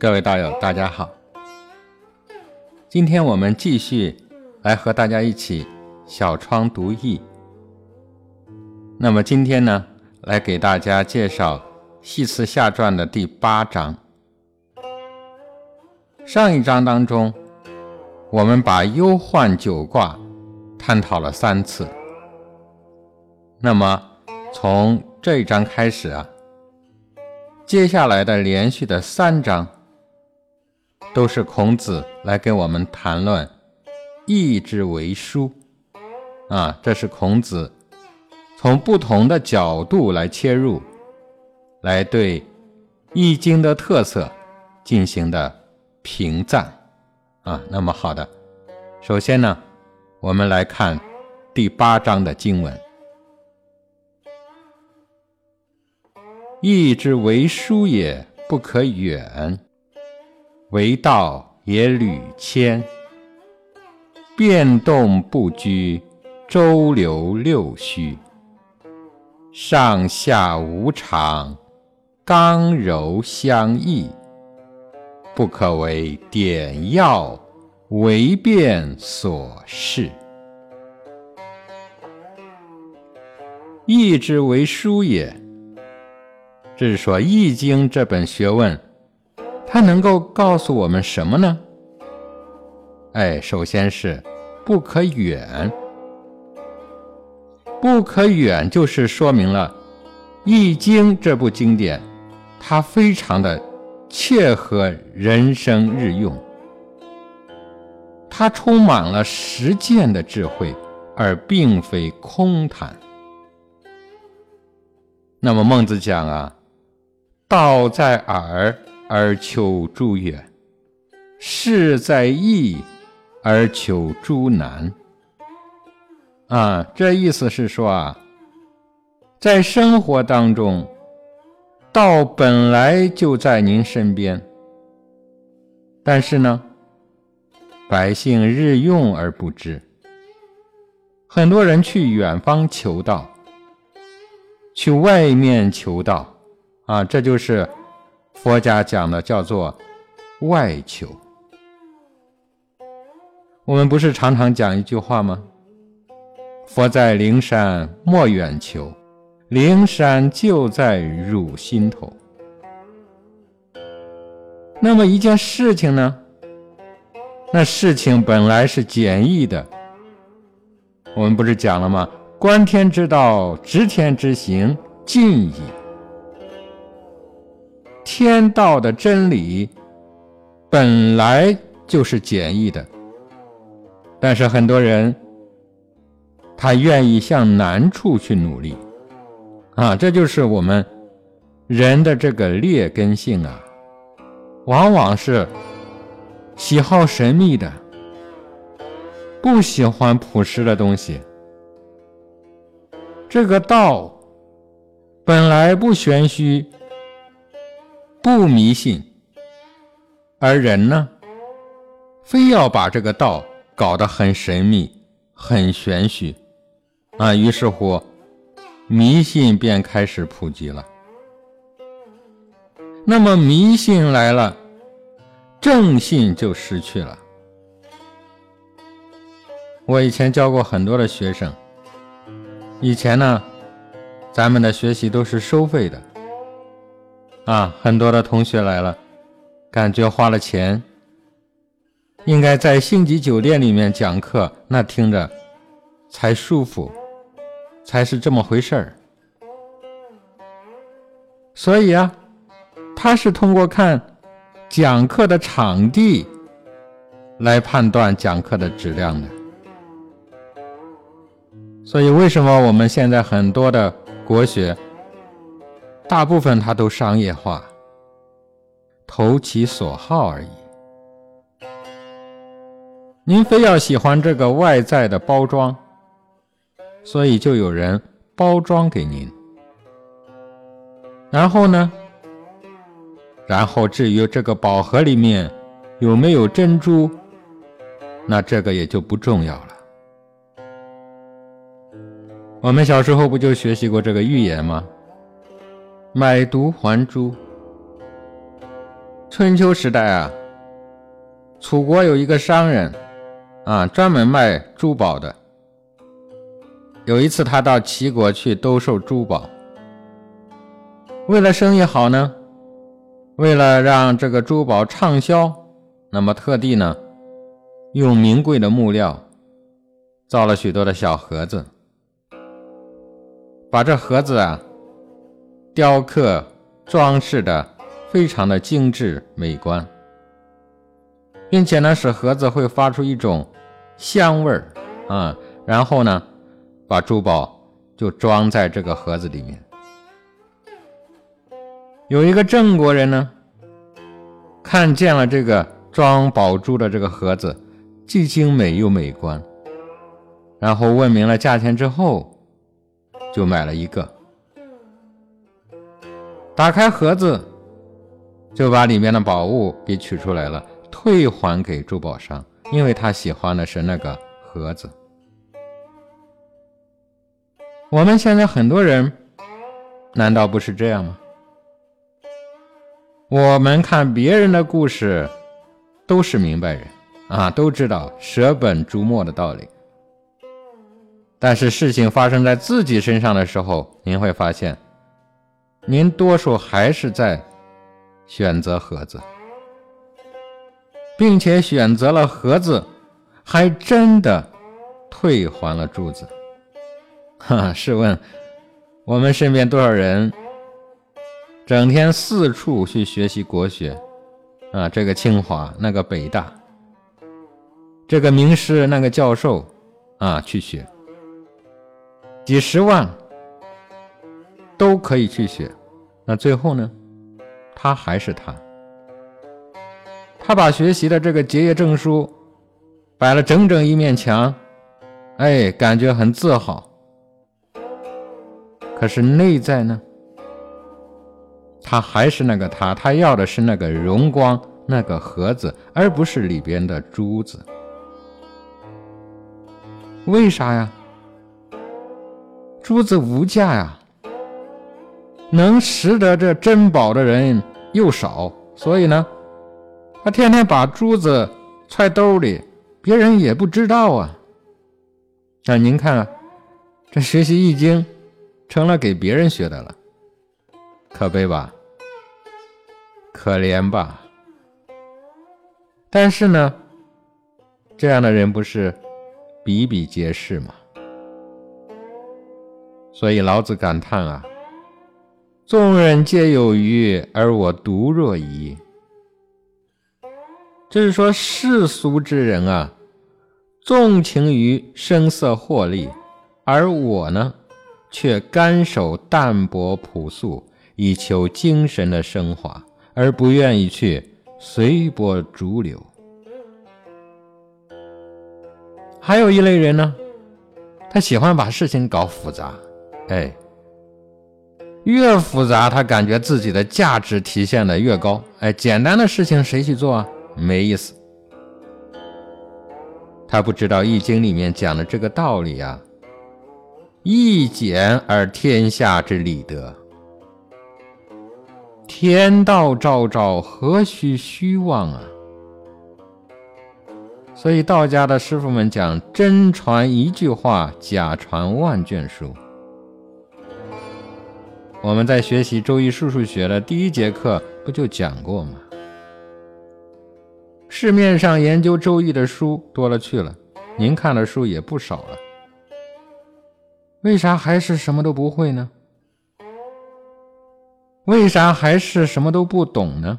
各位道友，大家好。今天我们继续来和大家一起小窗读易。那么今天呢，来给大家介绍《系辞下传》的第八章。上一章当中，我们把忧患九卦探讨了三次。那么从这一章开始啊。接下来的连续的三章，都是孔子来给我们谈论易之为书啊，这是孔子从不同的角度来切入，来对易经的特色进行的评赞啊。那么好的，首先呢，我们来看第八章的经文。义之为书也不可远，为道也屡迁。变动不居，周流六虚，上下无常，刚柔相易，不可为点要为变所适。义之为书也。这是说《易经》这本学问，它能够告诉我们什么呢？哎，首先是不可远，不可远就是说明了《易经》这部经典，它非常的切合人生日用，它充满了实践的智慧，而并非空谈。那么孟子讲啊。道在耳而求诸远，事在易而求诸难。啊，这意思是说啊，在生活当中，道本来就在您身边，但是呢，百姓日用而不知。很多人去远方求道，去外面求道。啊，这就是佛家讲的，叫做外求。我们不是常常讲一句话吗？佛在灵山莫远求，灵山就在汝心头。那么一件事情呢？那事情本来是简易的。我们不是讲了吗？观天之道，执天之行，尽矣。天道的真理本来就是简易的，但是很多人他愿意向难处去努力，啊，这就是我们人的这个劣根性啊，往往是喜好神秘的，不喜欢朴实的东西。这个道本来不玄虚。不迷信，而人呢，非要把这个道搞得很神秘、很玄虚，啊，于是乎，迷信便开始普及了。那么迷信来了，正信就失去了。我以前教过很多的学生，以前呢，咱们的学习都是收费的。啊，很多的同学来了，感觉花了钱，应该在星级酒店里面讲课，那听着才舒服，才是这么回事儿。所以啊，他是通过看讲课的场地来判断讲课的质量的。所以，为什么我们现在很多的国学？大部分它都商业化，投其所好而已。您非要喜欢这个外在的包装，所以就有人包装给您。然后呢？然后至于这个宝盒里面有没有珍珠，那这个也就不重要了。我们小时候不就学习过这个寓言吗？买椟还珠，春秋时代啊，楚国有一个商人啊，专门卖珠宝的。有一次，他到齐国去兜售珠宝，为了生意好呢，为了让这个珠宝畅销，那么特地呢，用名贵的木料造了许多的小盒子，把这盒子啊雕刻装饰的非常的精致美观，并且呢，使盒子会发出一种香味儿啊，然后呢。把珠宝就装在这个盒子里面。有一个郑国人呢，看见了这个装宝珠的这个盒子，既精美又美观，然后问明了价钱之后，就买了一个。打开盒子，就把里面的宝物给取出来了，退还给珠宝商，因为他喜欢的是那个盒子。我们现在很多人，难道不是这样吗？我们看别人的故事，都是明白人啊，都知道舍本逐末的道理。但是事情发生在自己身上的时候，您会发现，您多数还是在选择盒子，并且选择了盒子，还真的退还了珠子。哈，试问，我们身边多少人整天四处去学习国学啊？这个清华，那个北大，这个名师，那个教授啊，去学，几十万都可以去学，那最后呢，他还是他，他把学习的这个结业证书摆了整整一面墙，哎，感觉很自豪。可是内在呢？他还是那个他，他要的是那个荣光，那个盒子，而不是里边的珠子。为啥呀？珠子无价呀，能识得这珍宝的人又少，所以呢，他天天把珠子揣兜里，别人也不知道啊。那您看啊，这学习易经。成了给别人学的了，可悲吧？可怜吧？但是呢，这样的人不是比比皆是吗？所以老子感叹啊：“众人皆有余，而我独若遗。”就是说，世俗之人啊，纵情于声色获利，而我呢？却甘守淡泊朴素，以求精神的升华，而不愿意去随波逐流。还有一类人呢，他喜欢把事情搞复杂，哎，越复杂，他感觉自己的价值体现的越高。哎，简单的事情谁去做啊？没意思。他不知道《易经》里面讲的这个道理啊。易简而天下之理得，天道昭昭，何须虚妄啊？所以道家的师傅们讲：真传一句话，假传万卷书。我们在学习《周易》数数学的第一节课不就讲过吗？市面上研究《周易》的书多了去了，您看的书也不少了。为啥还是什么都不会呢？为啥还是什么都不懂呢？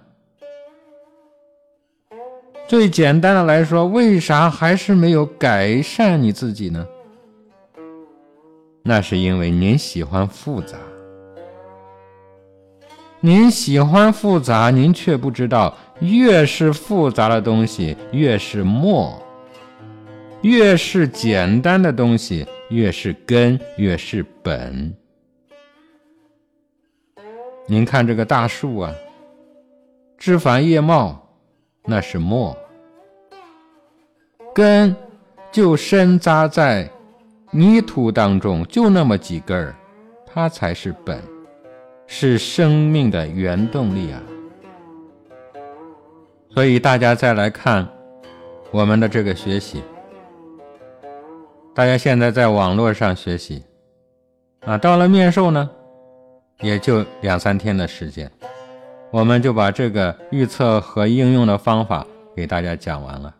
最简单的来说，为啥还是没有改善你自己呢？那是因为您喜欢复杂，您喜欢复杂，您却不知道，越是复杂的东西越是末，越是简单的东西。越是根，越是本。您看这个大树啊，枝繁叶茂，那是末；根就深扎在泥土当中，就那么几根儿，它才是本，是生命的原动力啊。所以大家再来看我们的这个学习，大家现在在网络上学习，啊，到了面授呢，也就两三天的时间，我们就把这个预测和应用的方法给大家讲完了。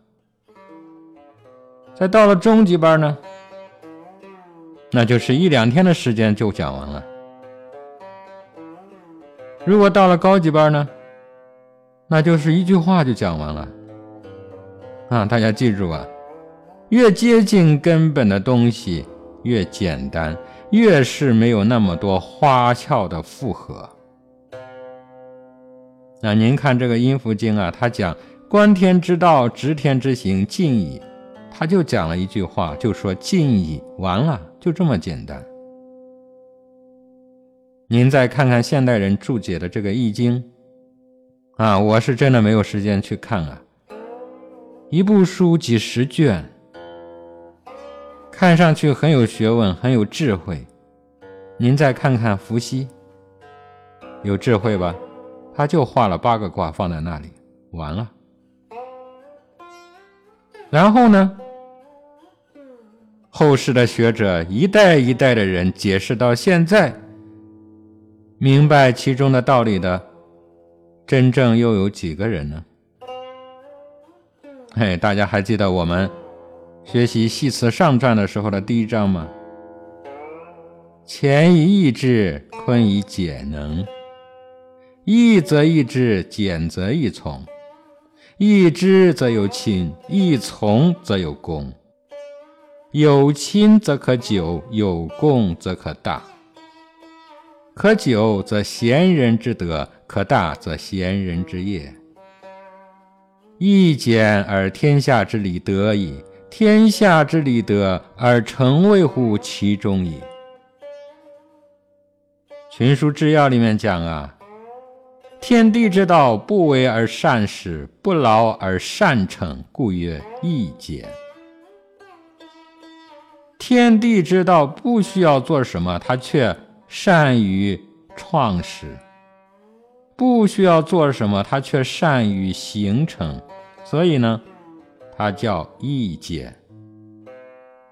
再到了中级班呢，那就是一两天的时间就讲完了。如果到了高级班呢？那就是一句话就讲完了，啊，大家记住啊，越接近根本的东西越简单，越是没有那么多花俏的复合。那您看这个《阴符经》啊，他讲观天之道，执天之行，尽矣，他就讲了一句话，就说尽矣，完了，就这么简单。您再看看现代人注解的这个《易经》。啊，我是真的没有时间去看啊！一部书几十卷，看上去很有学问，很有智慧。您再看看伏羲，有智慧吧？他就画了八个卦放在那里，完了。然后呢，后世的学者一代一代的人解释到现在，明白其中的道理的。真正又有几个人呢？嘿，大家还记得我们学习《系辞上传》的时候的第一章吗？乾以易之，坤以简能。易则易之，简则易从。易之则有亲，易从则有功。有亲则可久，有功则可大。可久则贤人之德。可大则贤人之业，易简而天下之理得矣；天下之理得而成为乎其中矣。群书治要里面讲啊，天地之道，不为而善始，不劳而善成，故曰易简。天地之道不需要做什么，他却善于创始。不需要做什么，他却善于形成，所以呢，他叫易简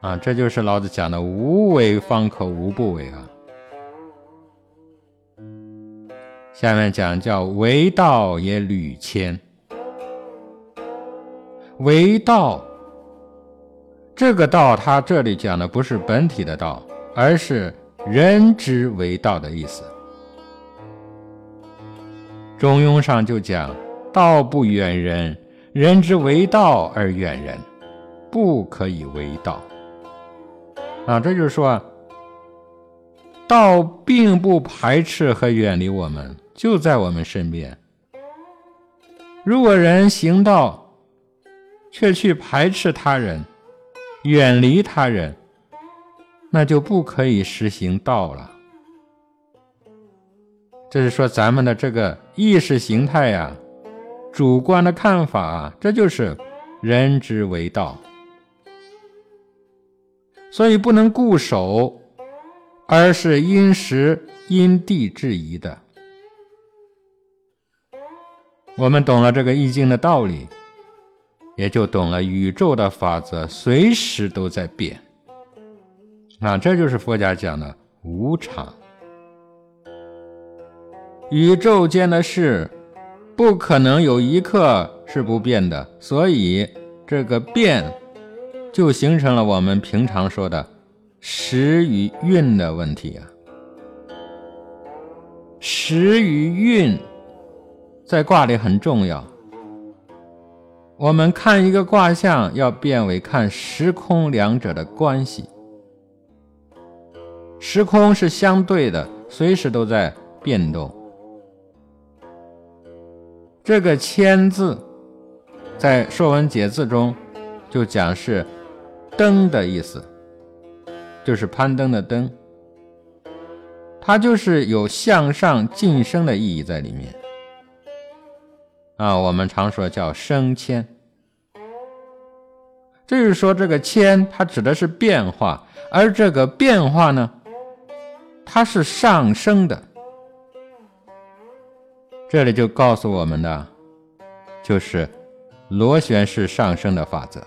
啊。这就是老子讲的“无为方可无不为”啊。下面讲叫“为道也屡迁”，为道这个道，他这里讲的不是本体的道，而是人之为道的意思。中庸上就讲：“道不远人，人之为道而远人，不可以为道。”啊，这就是说，道并不排斥和远离我们，就在我们身边。如果人行道，却去排斥他人、远离他人，那就不可以实行道了。这是说咱们的这个意识形态呀，主观的看法，这就是人之为道，所以不能固守，而是因时因地制宜的。我们懂了这个易经的道理，也就懂了宇宙的法则随时都在变。啊，这就是佛家讲的无常。宇宙间的事，不可能有一刻是不变的，所以这个变，就形成了我们平常说的时与运的问题啊。时与运在卦里很重要。我们看一个卦象，要变为看时空两者的关系。时空是相对的，随时都在变动。这个“千”字，在《说文解字》中就讲是“登”的意思，就是攀登的“登”，它就是有向上晋升的意义在里面。啊，我们常说叫升迁，这就是说这个“迁”它指的是变化，而这个变化呢，它是上升的。这里就告诉我们的，就是螺旋式上升的法则。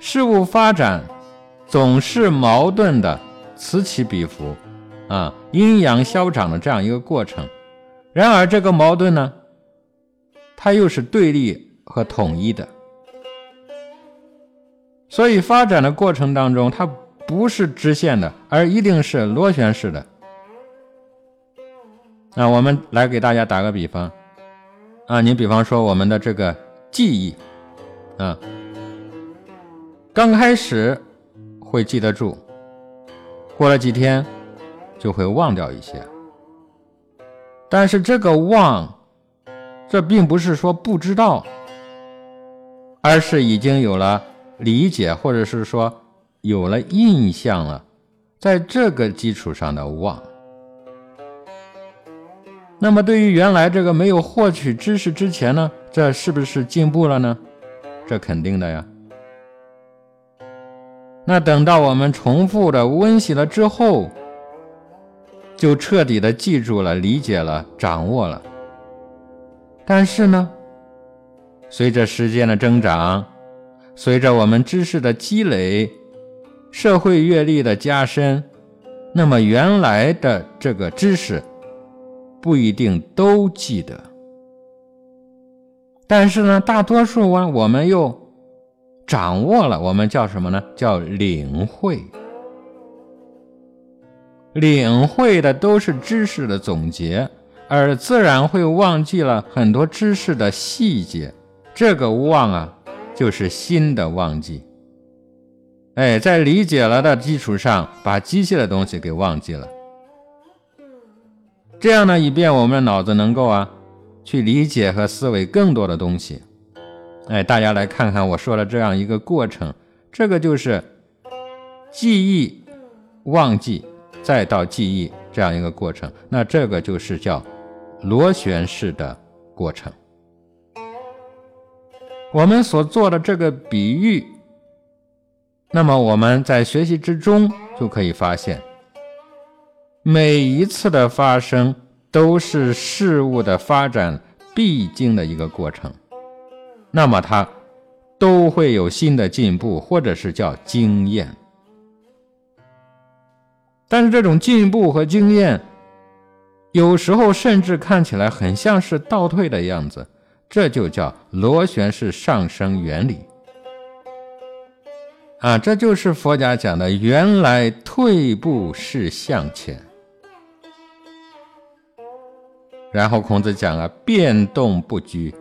事物发展总是矛盾的，此起彼伏，啊，阴阳消长的这样一个过程。然而，这个矛盾呢，它又是对立和统一的。所以，发展的过程当中，它不是直线的，而一定是螺旋式的。那我们来给大家打个比方，啊，你比方说我们的这个记忆，啊。刚开始会记得住，过了几天就会忘掉一些。但是这个忘，这并不是说不知道，而是已经有了理解，或者是说有了印象了，在这个基础上的忘。那么对于原来这个没有获取知识之前呢，这是不是进步了呢？这肯定的呀。那等到我们重复的温习了之后，就彻底的记住了、理解了、掌握了。但是呢，随着时间的增长，随着我们知识的积累、社会阅历的加深，那么原来的这个知识不一定都记得。但是呢，大多数啊，我们又。掌握了，我们叫什么呢？叫领会。领会的都是知识的总结，而自然会忘记了很多知识的细节。这个忘啊，就是新的忘记。哎，在理解了的基础上，把机械的东西给忘记了。这样呢，以便我们的脑子能够啊，去理解和思维更多的东西。哎，大家来看看我说的这样一个过程，这个就是记忆、忘记，再到记忆这样一个过程。那这个就是叫螺旋式的过程。我们所做的这个比喻，那么我们在学习之中就可以发现，每一次的发生都是事物的发展必经的一个过程。那么它都会有新的进步，或者是叫经验。但是这种进步和经验，有时候甚至看起来很像是倒退的样子，这就叫螺旋式上升原理。啊，这就是佛家讲的，原来退步是向前。然后孔子讲啊，变动不居。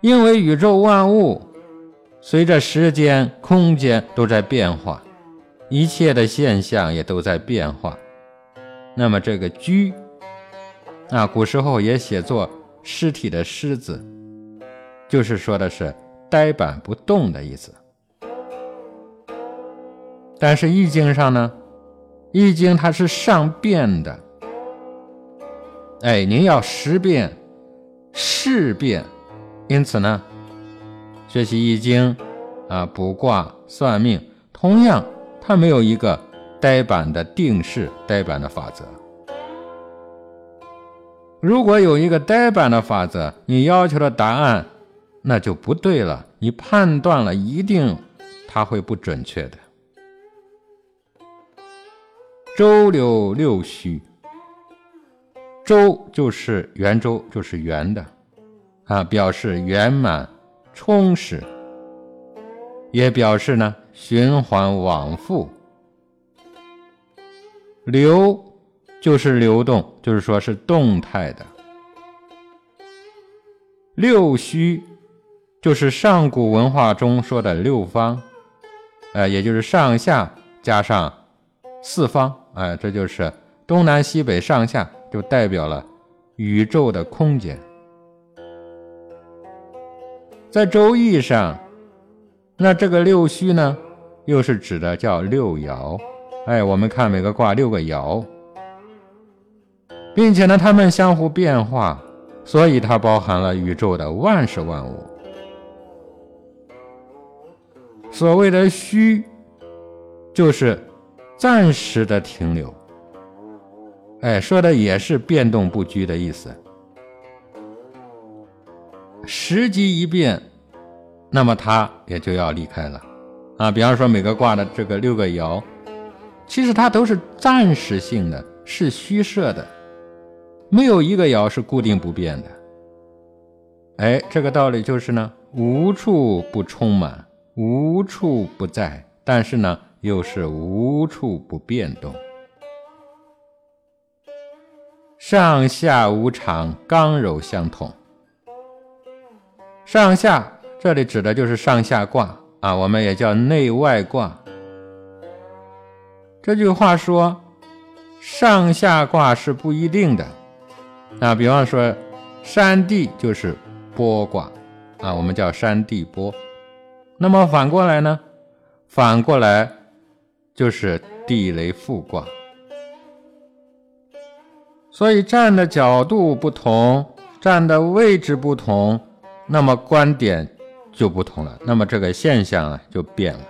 因为宇宙万物随着时间、空间都在变化，一切的现象也都在变化。那么这个“居”，啊，古时候也写作尸体的“尸”字，就是说的是呆板不动的意思。但是《易经》上呢，《易经》它是上变的，哎，您要识变、事变。因此呢，学习易经啊，卜卦算命，同样它没有一个呆板的定式、呆板的法则。如果有一个呆板的法则，你要求的答案那就不对了，你判断了一定它会不准确的。周流六虚，周就是圆周，就是圆的。啊，表示圆满、充实，也表示呢循环往复。流就是流动，就是说是动态的。六虚就是上古文化中说的六方，呃，也就是上下加上四方，哎，这就是东南西北上下，就代表了宇宙的空间。在《周易》上，那这个六虚呢，又是指的叫六爻。哎，我们看每个卦六个爻，并且呢，它们相互变化，所以它包含了宇宙的万事万物。所谓的虚，就是暂时的停留。哎，说的也是变动不居的意思。时机一变，那么它也就要离开了啊。比方说每个卦的这个六个爻，其实它都是暂时性的，是虚设的，没有一个爻是固定不变的。哎，这个道理就是呢，无处不充满，无处不在，但是呢，又是无处不变动。上下无常，刚柔相统。上下这里指的就是上下卦啊，我们也叫内外卦。这句话说，上下卦是不一定的。啊，比方说山地就是波卦啊，我们叫山地波。那么反过来呢？反过来就是地雷复卦。所以站的角度不同，站的位置不同，那么观点就不同了。那么这个现象啊就变了。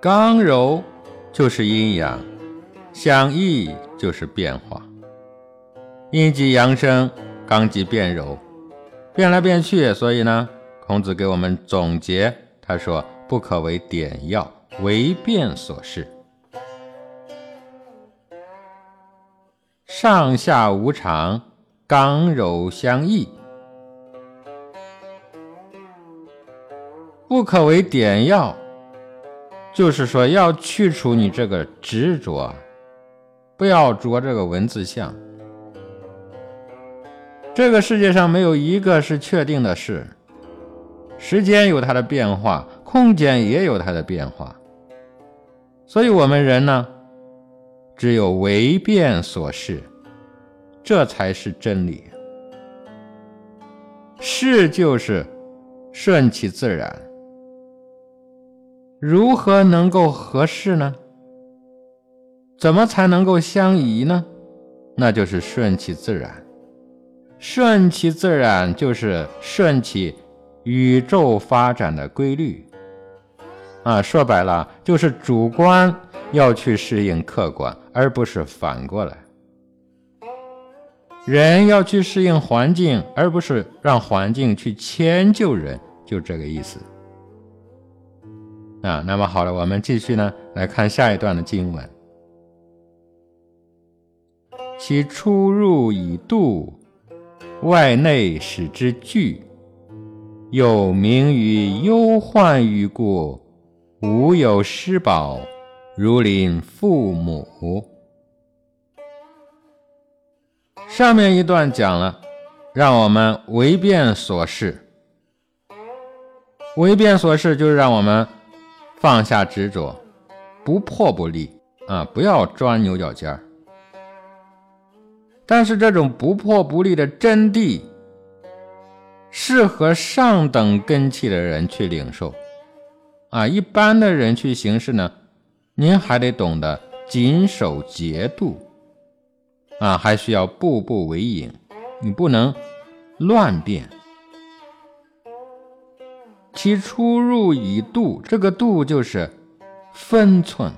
刚柔就是阴阳，相异就是变化。阴极阳生，刚极变柔，变来变去。所以呢，孔子给我们总结，他说：“不可为点要，为变所适。”上下无常，刚柔相易，不可为点要。就是说，要去除你这个执着，不要着这个文字相。这个世界上没有一个是确定的事，时间有它的变化，空间也有它的变化。所以，我们人呢，只有为变所适。这才是真理。事就是顺其自然，如何能够合适呢？怎么才能够相宜呢？那就是顺其自然。顺其自然就是顺其宇宙发展的规律。啊，说白了就是主观要去适应客观，而不是反过来。人要去适应环境，而不是让环境去迁就人，就这个意思。啊，那么好了，我们继续呢，来看下一段的经文。其出入以度，外内使之聚，又名于忧患于故，无有失宝，如临父母。上面一段讲了，让我们为变所事。为变所事就是让我们放下执着，不破不立啊，不要钻牛角尖儿。但是这种不破不立的真谛，适合上等根器的人去领受啊。一般的人去行事呢，您还得懂得谨守节度。啊，还需要步步为营，你不能乱变。其出入以度，这个度就是分寸，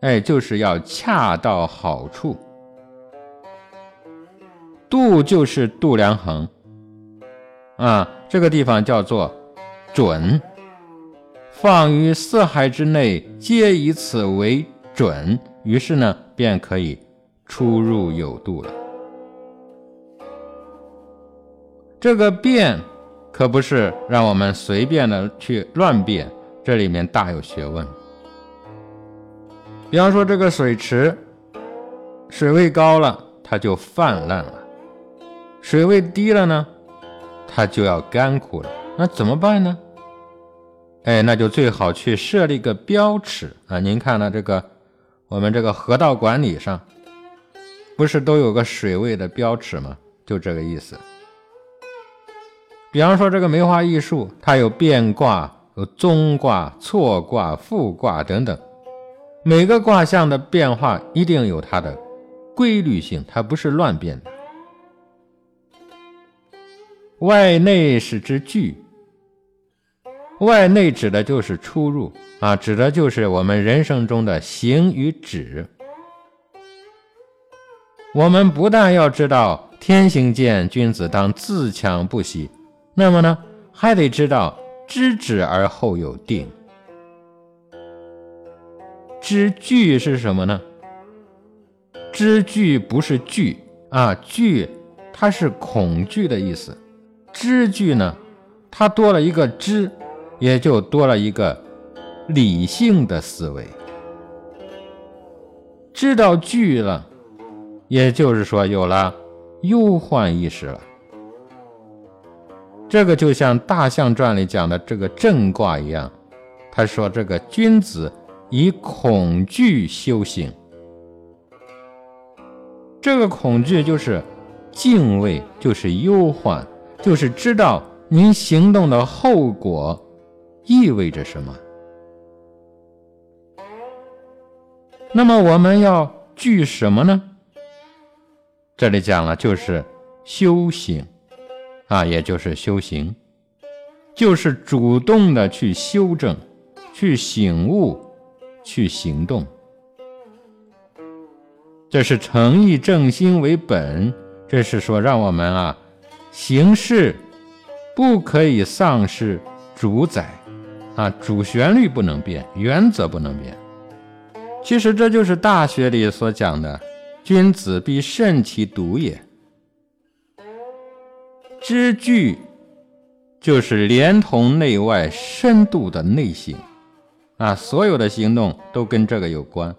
哎，就是要恰到好处。度就是度量衡，啊，这个地方叫做准。放于四海之内，皆以此为准，于是呢，便可以。出入有度了，这个变可不是让我们随便的去乱变，这里面大有学问。比方说，这个水池水位高了，它就泛滥了；水位低了呢，它就要干枯了。那怎么办呢？哎，那就最好去设立个标尺啊！您看了这个，我们这个河道管理上。不是都有个水位的标尺吗？就这个意思。比方说这个梅花易数，它有变卦、有综卦、错卦、复卦等等，每个卦象的变化一定有它的规律性，它不是乱变的。外内是之聚，外内指的就是出入啊，指的就是我们人生中的行与止。我们不但要知道天行健，君子当自强不息，那么呢，还得知道知止而后有定。知惧是什么呢？知惧不是惧啊，惧它是恐惧的意思。知惧呢，它多了一个知，也就多了一个理性的思维。知道惧了，也就是说有了忧患意识了。这个就像《大象传》里讲的这个震卦一样，他说这个君子以恐惧修行。这个恐惧就是敬畏，就是忧患，就是知道您行动的后果意味着什么。那么我们要惧什么呢？这里讲了，就是修行啊，也就是修行，就是主动的去修正、去醒悟、去行动。这是诚意正心为本，这是说让我们啊行事不可以丧失主宰啊，主旋律不能变，原则不能变。其实这就是《大学》里所讲的“君子必慎其独也”。知句就是连同内外深度的内心啊，所有的行动都跟这个有关。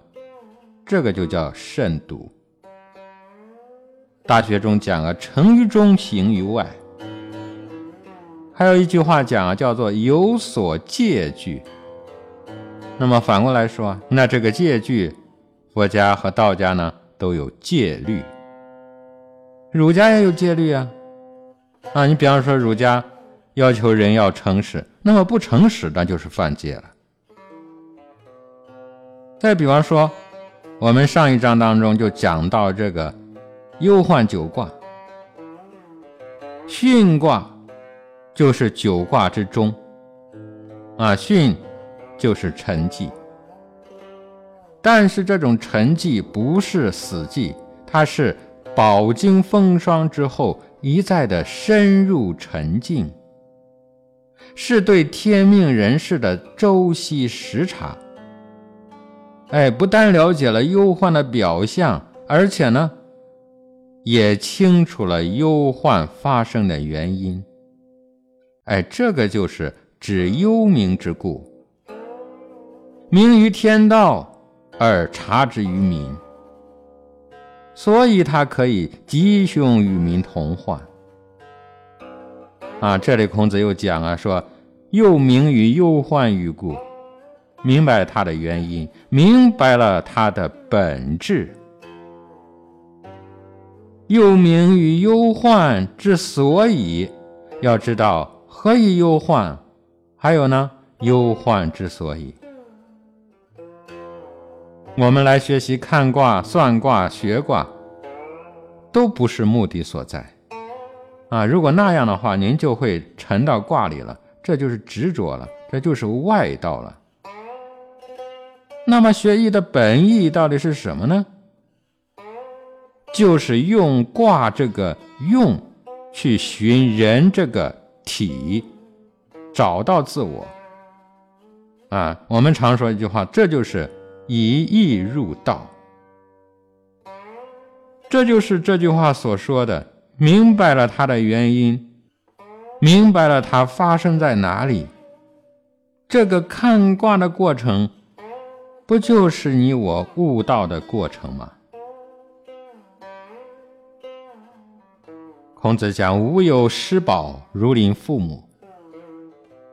这个就叫慎独。大学中讲啊，成于中，行于外。还有一句话讲啊，叫做有所戒惧。那么反过来说，那这个戒惧，佛家和道家呢都有戒律，儒家也有戒律啊。啊，你比方说儒家要求人要诚实，那么不诚实那就是犯戒了。再比方说。我们上一章当中就讲到这个忧患九卦，巽卦就是九卦之中，啊，巽就是沉寂。但是这种沉寂不是死寂，它是饱经风霜之后一再的深入沉静，是对天命人事的周悉实察。哎，不但了解了忧患的表象，而且呢，也清楚了忧患发生的原因。哎，这个就是指幽冥之故，明于天道而察之于民，所以他可以吉凶与民同患。啊，这里孔子又讲啊，说又明于忧患于故。明白它的原因，明白了它的本质，又明于忧患之所以，要知道何以忧患，还有呢，忧患之所以。我们来学习看卦、算卦、学卦，都不是目的所在啊！如果那样的话，您就会沉到卦里了，这就是执着了，这就是外道了。那么学艺的本意到底是什么呢？就是用卦这个用去寻人这个体，找到自我。啊，我们常说一句话，这就是以意入道。这就是这句话所说的，明白了它的原因，明白了它发生在哪里，这个看卦的过程。不就是你我悟道的过程吗？孔子讲“无有失宝，如临父母”。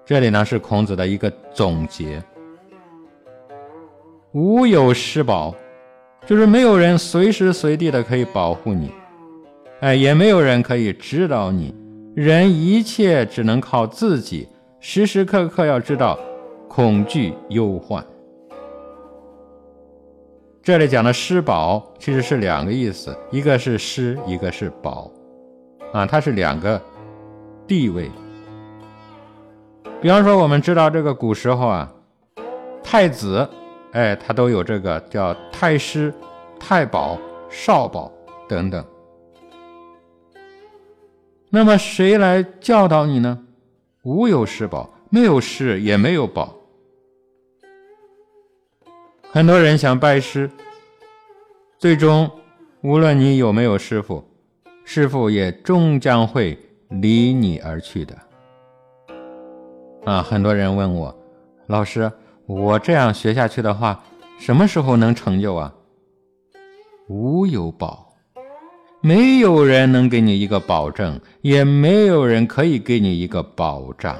这里呢是孔子的一个总结。无有失宝，就是没有人随时随地的可以保护你，哎，也没有人可以指导你，人一切只能靠自己，时时刻刻要知道恐惧忧患。这里讲的施宝其实是两个意思，一个是施，一个是宝，啊，它是两个地位。比方说，我们知道这个古时候啊，太子，哎，他都有这个叫太师、太保、少保等等。那么谁来教导你呢？无有师宝，没有师也没有宝。很多人想拜师，最终无论你有没有师傅，师傅也终将会离你而去的。啊，很多人问我，老师，我这样学下去的话，什么时候能成就啊？无有宝，没有人能给你一个保证，也没有人可以给你一个保障。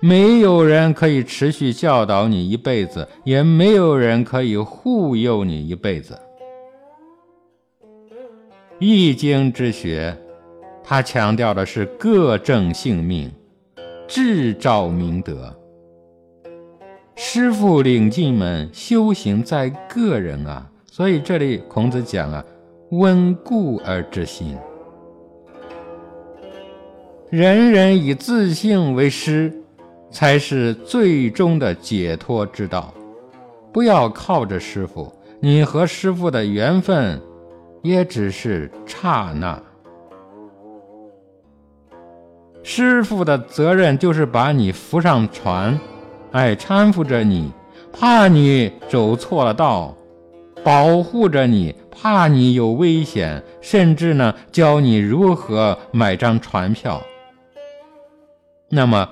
没有人可以持续教导你一辈子，也没有人可以护佑你一辈子。易经之学，它强调的是各正性命。智照明德，师傅领进门，修行在个人啊。所以这里孔子讲啊，温故而知新，人人以自性为师，才是最终的解脱之道。不要靠着师傅，你和师傅的缘分也只是刹那。师傅的责任就是把你扶上船，哎，搀扶着你，怕你走错了道，保护着你，怕你有危险，甚至呢，教你如何买张船票。那么，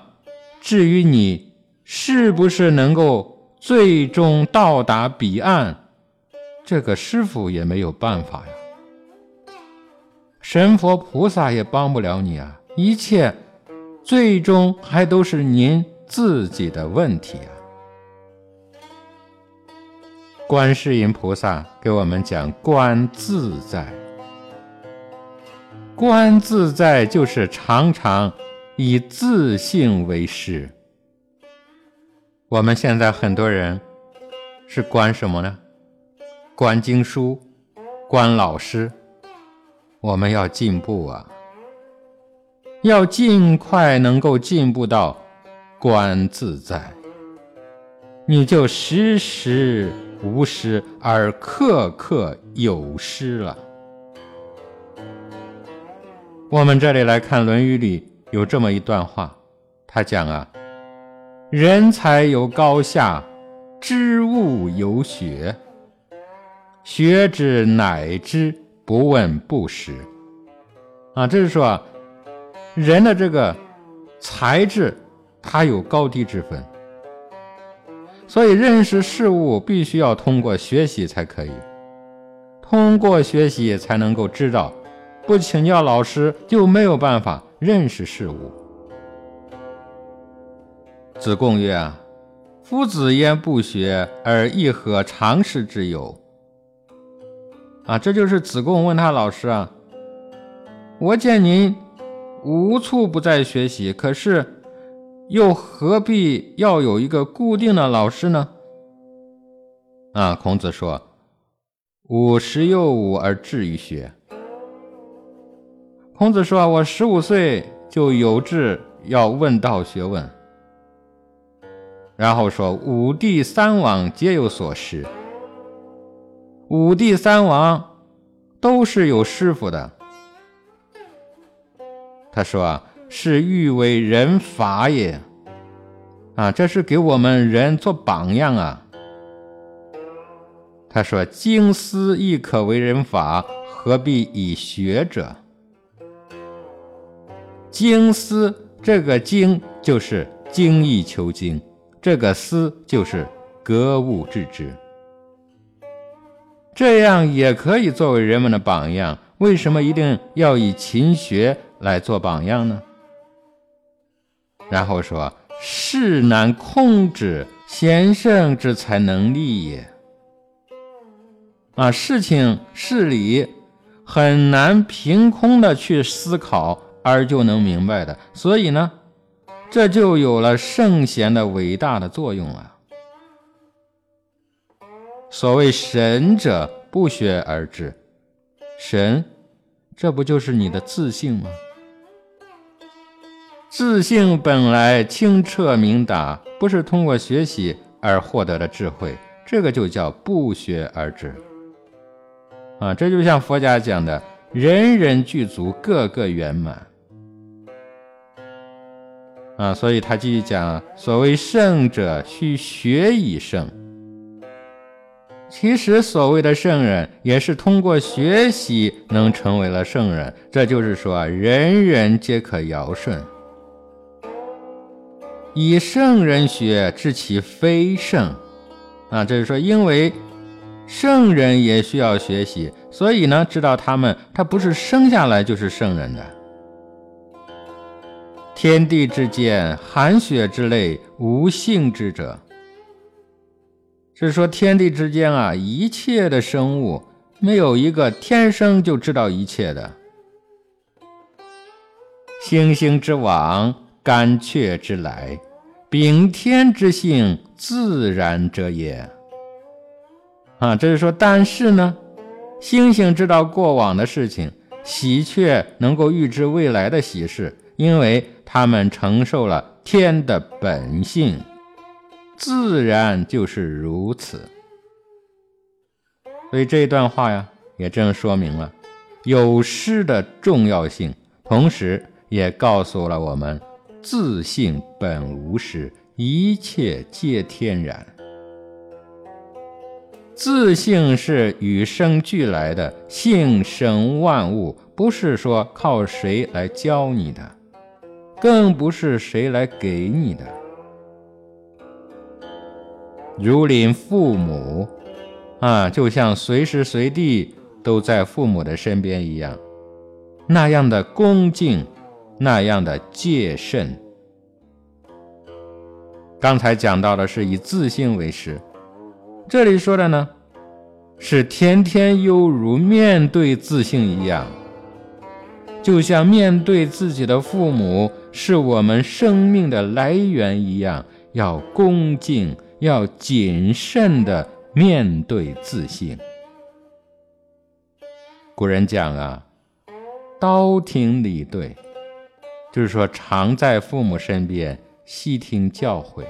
至于你是不是能够最终到达彼岸，这个师傅也没有办法呀，神佛菩萨也帮不了你啊。一切，最终还都是您自己的问题啊！观世音菩萨给我们讲“观自在”，观自在就是常常以自性为师。我们现在很多人是观什么呢？观经书，观老师。我们要进步啊！要尽快能够进步到观自在，你就时时无失而刻刻有失了。我们这里来看《论语》里有这么一段话，他讲啊：“人才有高下，知物有学。学之乃知，不问不识。”啊，这是说啊。人的这个才智，它有高低之分，所以认识事物必须要通过学习才可以。通过学习才能够知道，不请教老师就没有办法认识事物。子贡曰：“啊，夫子焉不学而亦何常识之有？”啊，这就是子贡问他老师啊，我见您。无处不在学习，可是又何必要有一个固定的老师呢？啊，孔子说：“五十有五而志于学。”孔子说：“我十五岁就有志要问道学问。”然后说：“五帝三王皆有所师。”五帝三王都是有师傅的。他说：“，是欲为人法也，啊，这是给我们人做榜样啊。”他说：“经思亦可为人法，何必以学者？经思这个经就是精益求精，这个思就是格物致知，这样也可以作为人们的榜样。为什么一定要以勤学？”来做榜样呢？然后说：“事难控制，先生之才能立也。”啊，事情事理很难凭空的去思考而就能明白的，所以呢，这就有了圣贤的伟大的作用啊。所谓神者不学而知，神，这不就是你的自信吗？自信本来清澈明达，不是通过学习而获得的智慧，这个就叫不学而知。啊，这就像佛家讲的“人人具足，个个圆满”。啊，所以他继续讲：“所谓圣者，须学以圣。”其实，所谓的圣人，也是通过学习能成为了圣人。这就是说，人人皆可尧舜。以圣人学，知其非圣。啊，这是说，因为圣人也需要学习，所以呢，知道他们，他不是生下来就是圣人的。天地之间，寒雪之类，无性之者。是说天地之间啊，一切的生物没有一个天生就知道一切的。星星之往，干雀之来，秉天之性，自然者也。啊，这是说，但是呢，星星知道过往的事情，喜鹊能够预知未来的喜事，因为他们承受了天的本性。自然就是如此，所以这一段话呀，也正说明了有失的重要性，同时也告诉了我们自性本无失，一切皆天然。自性是与生俱来的，性生万物，不是说靠谁来教你的，更不是谁来给你的。如临父母，啊，就像随时随地都在父母的身边一样，那样的恭敬，那样的戒慎。刚才讲到的是以自信为师，这里说的呢，是天天犹如面对自信一样，就像面对自己的父母是我们生命的来源一样，要恭敬。要谨慎的面对自信。古人讲啊，刀听理对，就是说常在父母身边，细听教诲。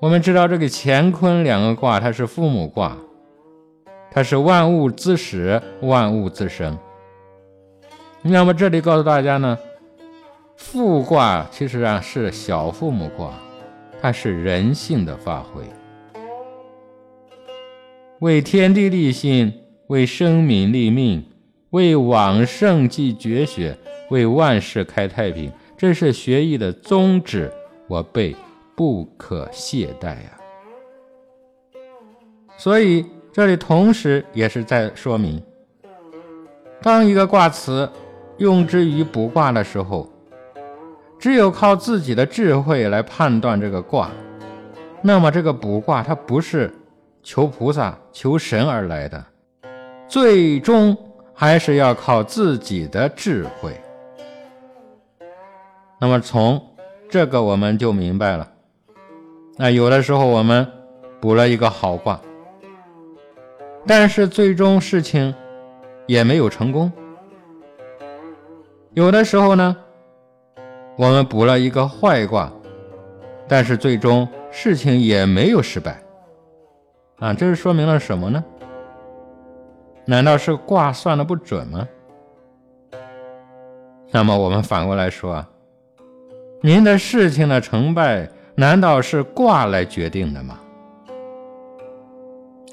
我们知道这个乾坤两个卦，它是父母卦，它是万物自始，万物自生。那么这里告诉大家呢，父卦其实啊是小父母卦。它是人性的发挥，为天地立心，为生民立命，为往圣继绝学，为万世开太平，这是学艺的宗旨，我辈不可懈怠呀。所以这里同时也是在说明，当一个卦辞用之于卜卦的时候。只有靠自己的智慧来判断这个卦，那么这个卜卦它不是求菩萨、求神而来的，最终还是要靠自己的智慧。那么从这个我们就明白了，那有的时候我们卜了一个好卦，但是最终事情也没有成功。有的时候呢。我们卜了一个坏卦，但是最终事情也没有失败，啊，这是说明了什么呢？难道是卦算的不准吗？那么我们反过来说啊，您的事情的成败难道是卦来决定的吗？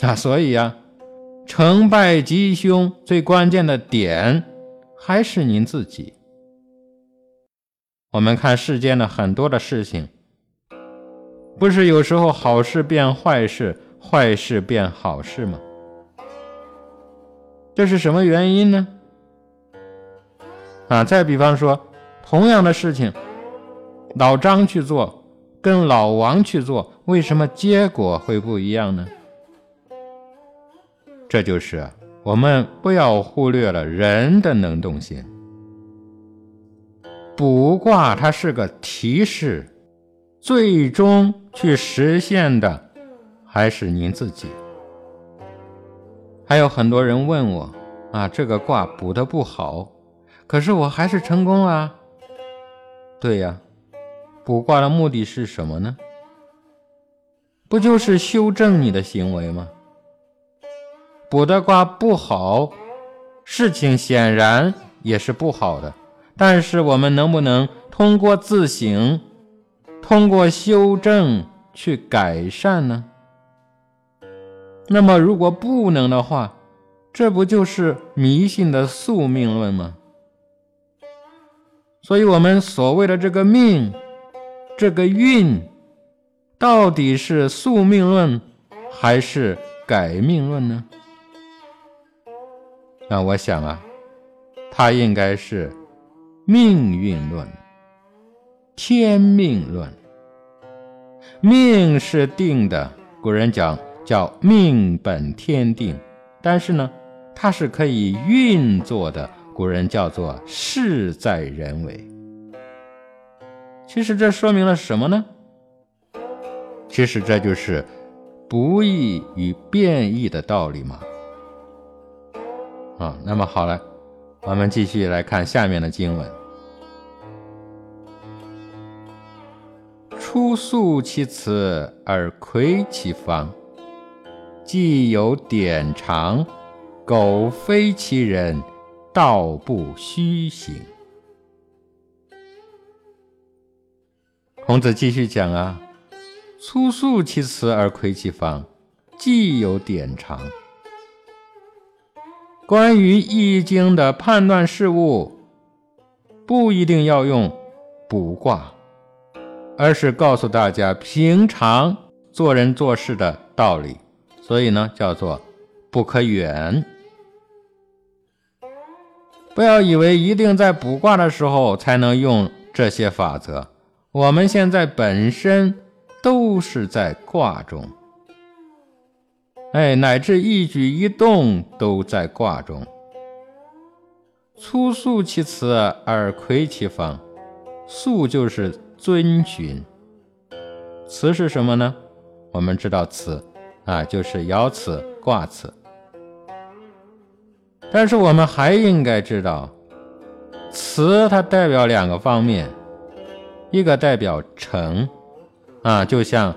啊，所以呀，成败吉凶最关键的点还是您自己。我们看世间的很多的事情，不是有时候好事变坏事，坏事变好事吗？这是什么原因呢？啊，再比方说，同样的事情，老张去做，跟老王去做，为什么结果会不一样呢？这就是我们不要忽略了人的能动性。卜卦它是个提示，最终去实现的还是您自己。还有很多人问我啊，这个卦卜的不好，可是我还是成功啊。对呀，卜卦的目的是什么呢？不就是修正你的行为吗？卜的卦不好，事情显然也是不好的。但是我们能不能通过自省，通过修正去改善呢？那么如果不能的话，这不就是迷信的宿命论吗？所以，我们所谓的这个命，这个运，到底是宿命论还是改命论呢？那我想啊，它应该是命运论、天命论。命是定的，古人讲叫命本天定，但是呢。它是可以运作的，古人叫做事在人为。其实这说明了什么呢？其实这就是不易与变异的道理嘛。啊，那么好了，我们继续来看下面的经文：初素其辞而窥其方，既有典常。苟非其人，道不虚行。孔子继续讲啊，粗素其辞而窥其方，既有典常。关于易经的判断事物，不一定要用卜卦，而是告诉大家平常做人做事的道理。所以呢，叫做不可远。不要以为一定在卜卦的时候才能用这些法则，我们现在本身都是在卦中，哎，乃至一举一动都在卦中。粗素其辞而窥其方，素就是遵循，辞是什么呢？我们知道辞啊，就是爻辞、卦辞。但是我们还应该知道，辞它代表两个方面，一个代表诚，啊，就像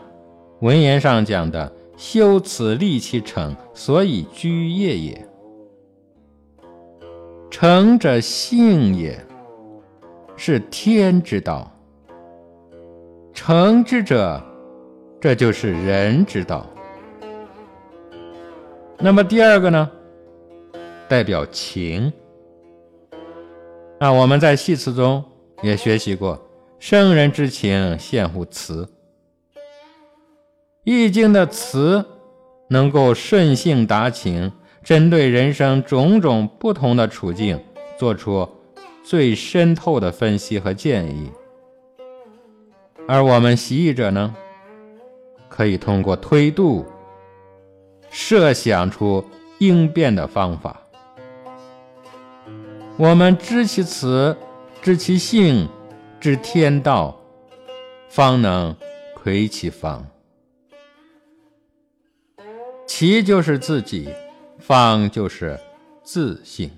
文言上讲的“修此立其诚，所以居业也”。诚者性也，是天之道；诚之者，这就是人之道。那么第二个呢？代表情。那我们在戏词中也学习过“圣人之情，献乎辞”。易经的词能够顺性达情，针对人生种种不同的处境，做出最深透的分析和建议。而我们习艺者呢，可以通过推度，设想出应变的方法。我们知其辞，知其性，知天道，方能窥其方。其就是自己，方就是自性。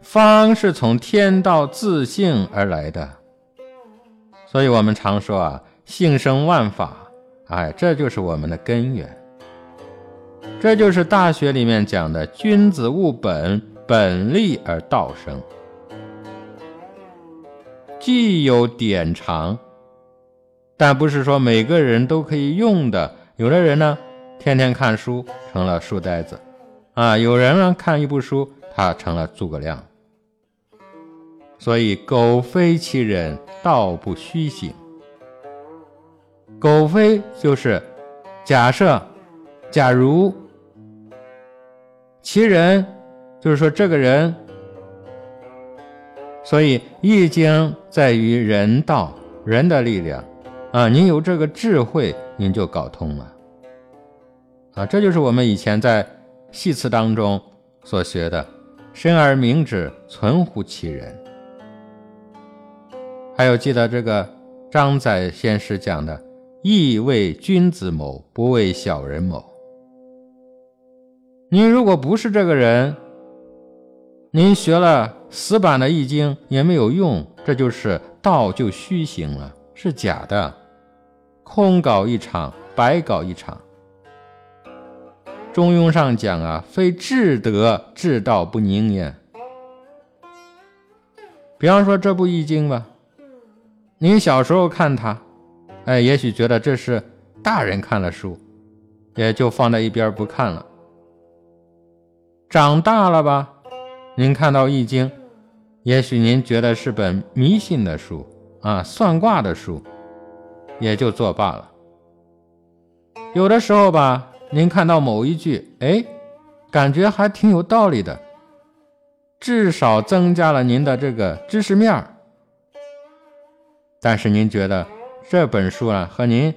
方是从天道自性而来的，所以我们常说啊，性生万法，哎，这就是我们的根源。这就是《大学》里面讲的“君子务本”。本立而道生，既有典常，但不是说每个人都可以用的。有的人呢，天天看书成了书呆子，啊，有人呢看一部书，他成了诸葛亮。所以，苟非其人，道不虚行。苟非就是假设，假如其人。就是说，这个人，所以《易经》在于人道，人的力量啊！您有这个智慧，您就搞通了啊！这就是我们以前在戏词当中所学的“生而明之，存乎其人”。还有记得这个张载先师讲的“义为君子谋，不为小人谋”。您如果不是这个人，您学了死板的易经也没有用，这就是道就虚行了，是假的，空搞一场，白搞一场。中庸上讲啊，非至德至道不宁也。比方说这部易经吧，您小时候看它，哎，也许觉得这是大人看了书，也就放在一边不看了。长大了吧，您看到易经，也许您觉得是本迷信的书啊，算卦的书，也就作罢了。有的时候吧，您看到某一句，哎，感觉还挺有道理的，至少增加了您的这个知识面儿。但是您觉得这本书啊和您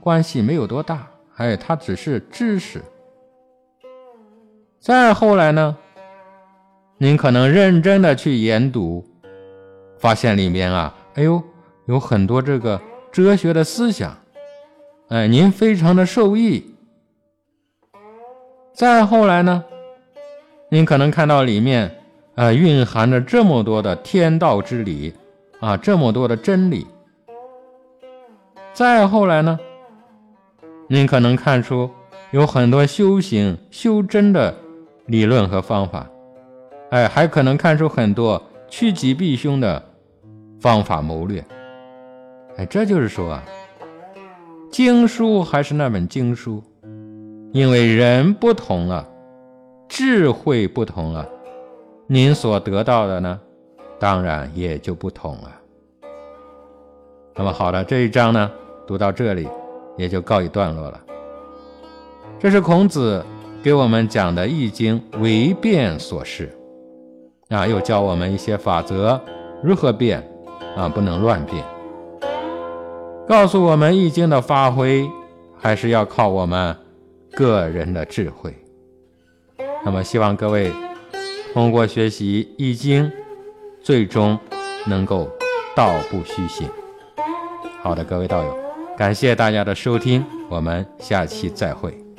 关系没有多大，哎，它只是知识。再后来呢，您可能认真的去研读，发现里面啊，哎呦，有很多这个哲学的思想。哎，您非常的受益。再后来呢，您可能看到里面啊蕴含着这么多的天道之理啊，这么多的真理。再后来呢，您可能看出有很多修行修真的理论和方法，哎，还可能看出很多趋吉避凶的方法谋略。哎，这就是说啊。经书还是那本经书，因为人不同了，智慧不同了，您所得到的呢，当然也就不同了。那么好了，这一章呢，读到这里也就告一段落了。这是孔子给我们讲的《易经》为变所示，啊，又教我们一些法则，如何变，啊，不能乱变。告诉我们，《易经》的发挥还是要靠我们个人的智慧。那么，希望各位通过学习《易经》，最终能够道不虚行。好的，各位道友，感谢大家的收听，我们下期再会。